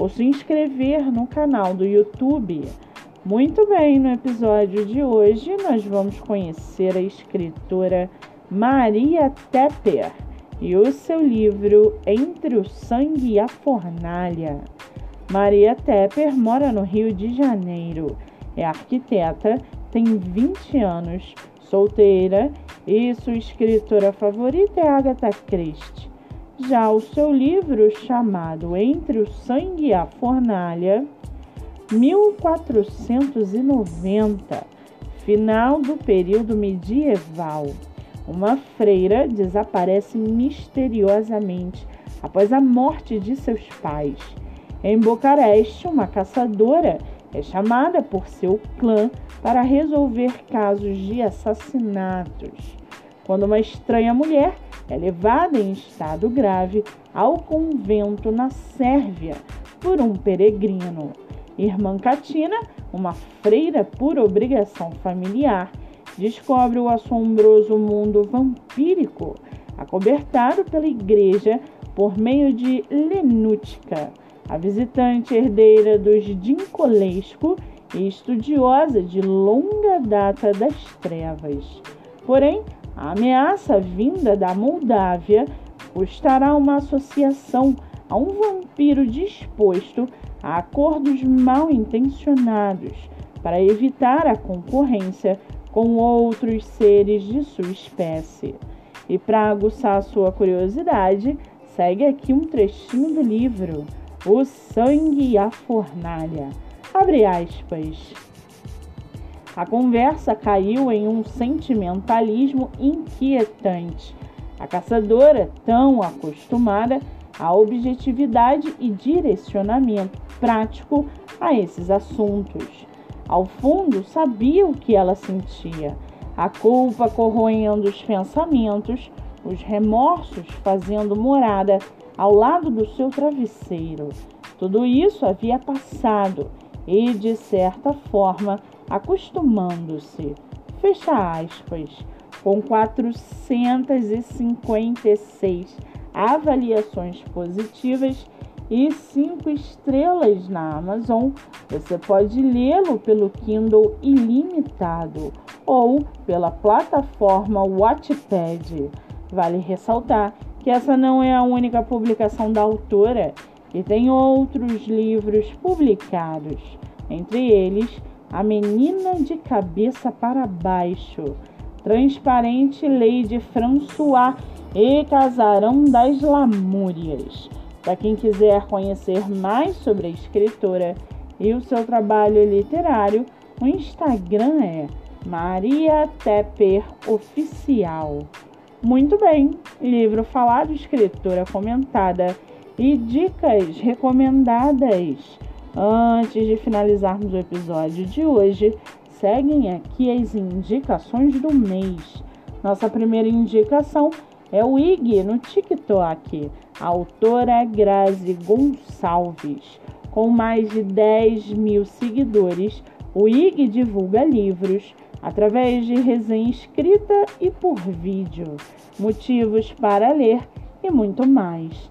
ou se inscrever no canal do YouTube. Muito bem, no episódio de hoje nós vamos conhecer a escritora Maria Tepper e o seu livro Entre o Sangue e a Fornalha. Maria Tepper mora no Rio de Janeiro, é arquiteta, tem 20 anos, solteira e sua escritora favorita é Agatha Christie. Já o seu livro, chamado Entre o Sangue e a Fornalha, 1490, final do período medieval. Uma freira desaparece misteriosamente após a morte de seus pais. Em Bucareste, uma caçadora é chamada por seu clã para resolver casos de assassinatos. Quando uma estranha mulher é levada em estado grave ao convento na Sérvia por um peregrino. Irmã Catina, uma freira por obrigação familiar, descobre o assombroso mundo vampírico acobertado pela igreja por meio de Lenútica, a visitante herdeira dos Dincolesco e estudiosa de longa data das trevas. Porém, a ameaça vinda da Moldávia custará uma associação a um vampiro disposto a acordos mal intencionados para evitar a concorrência com outros seres de sua espécie. E para aguçar sua curiosidade, segue aqui um trechinho do livro O Sangue e a Fornalha. Abre aspas. A conversa caiu em um sentimentalismo inquietante. A caçadora, tão acostumada à objetividade e direcionamento prático a esses assuntos, ao fundo sabia o que ela sentia: a culpa corroendo os pensamentos, os remorsos fazendo morada ao lado do seu travesseiro. Tudo isso havia passado e, de certa forma, acostumando-se, fecha aspas, com 456 avaliações positivas e 5 estrelas na Amazon. Você pode lê-lo pelo Kindle ilimitado ou pela plataforma Wattpad. Vale ressaltar que essa não é a única publicação da autora e tem outros livros publicados, entre eles a menina de cabeça para baixo, transparente Lady François e Casarão das Lamúrias. Para quem quiser conhecer mais sobre a escritora e o seu trabalho literário, o Instagram é Maria Tepper Oficial. Muito bem, livro falado, escritora comentada e dicas recomendadas. Antes de finalizarmos o episódio de hoje, seguem aqui as indicações do mês. Nossa primeira indicação é o IG no TikTok, a autora Grazi Gonçalves. Com mais de 10 mil seguidores, o IG divulga livros através de resenha escrita e por vídeo, motivos para ler e muito mais.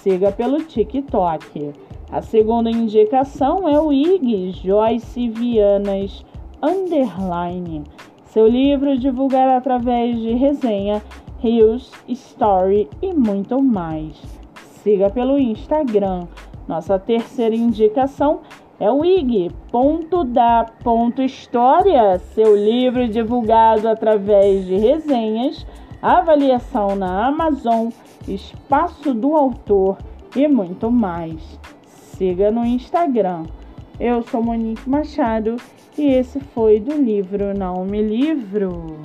Siga pelo TikTok. A segunda indicação é o IG Joyce Vianas Underline. Seu livro divulgado através de resenha, reels, story e muito mais. Siga pelo Instagram. Nossa terceira indicação é o IG ponto da ponto história, seu livro divulgado através de resenhas, avaliação na Amazon, espaço do autor e muito mais siga no Instagram. Eu sou Monique Machado e esse foi do livro Não Me Livro.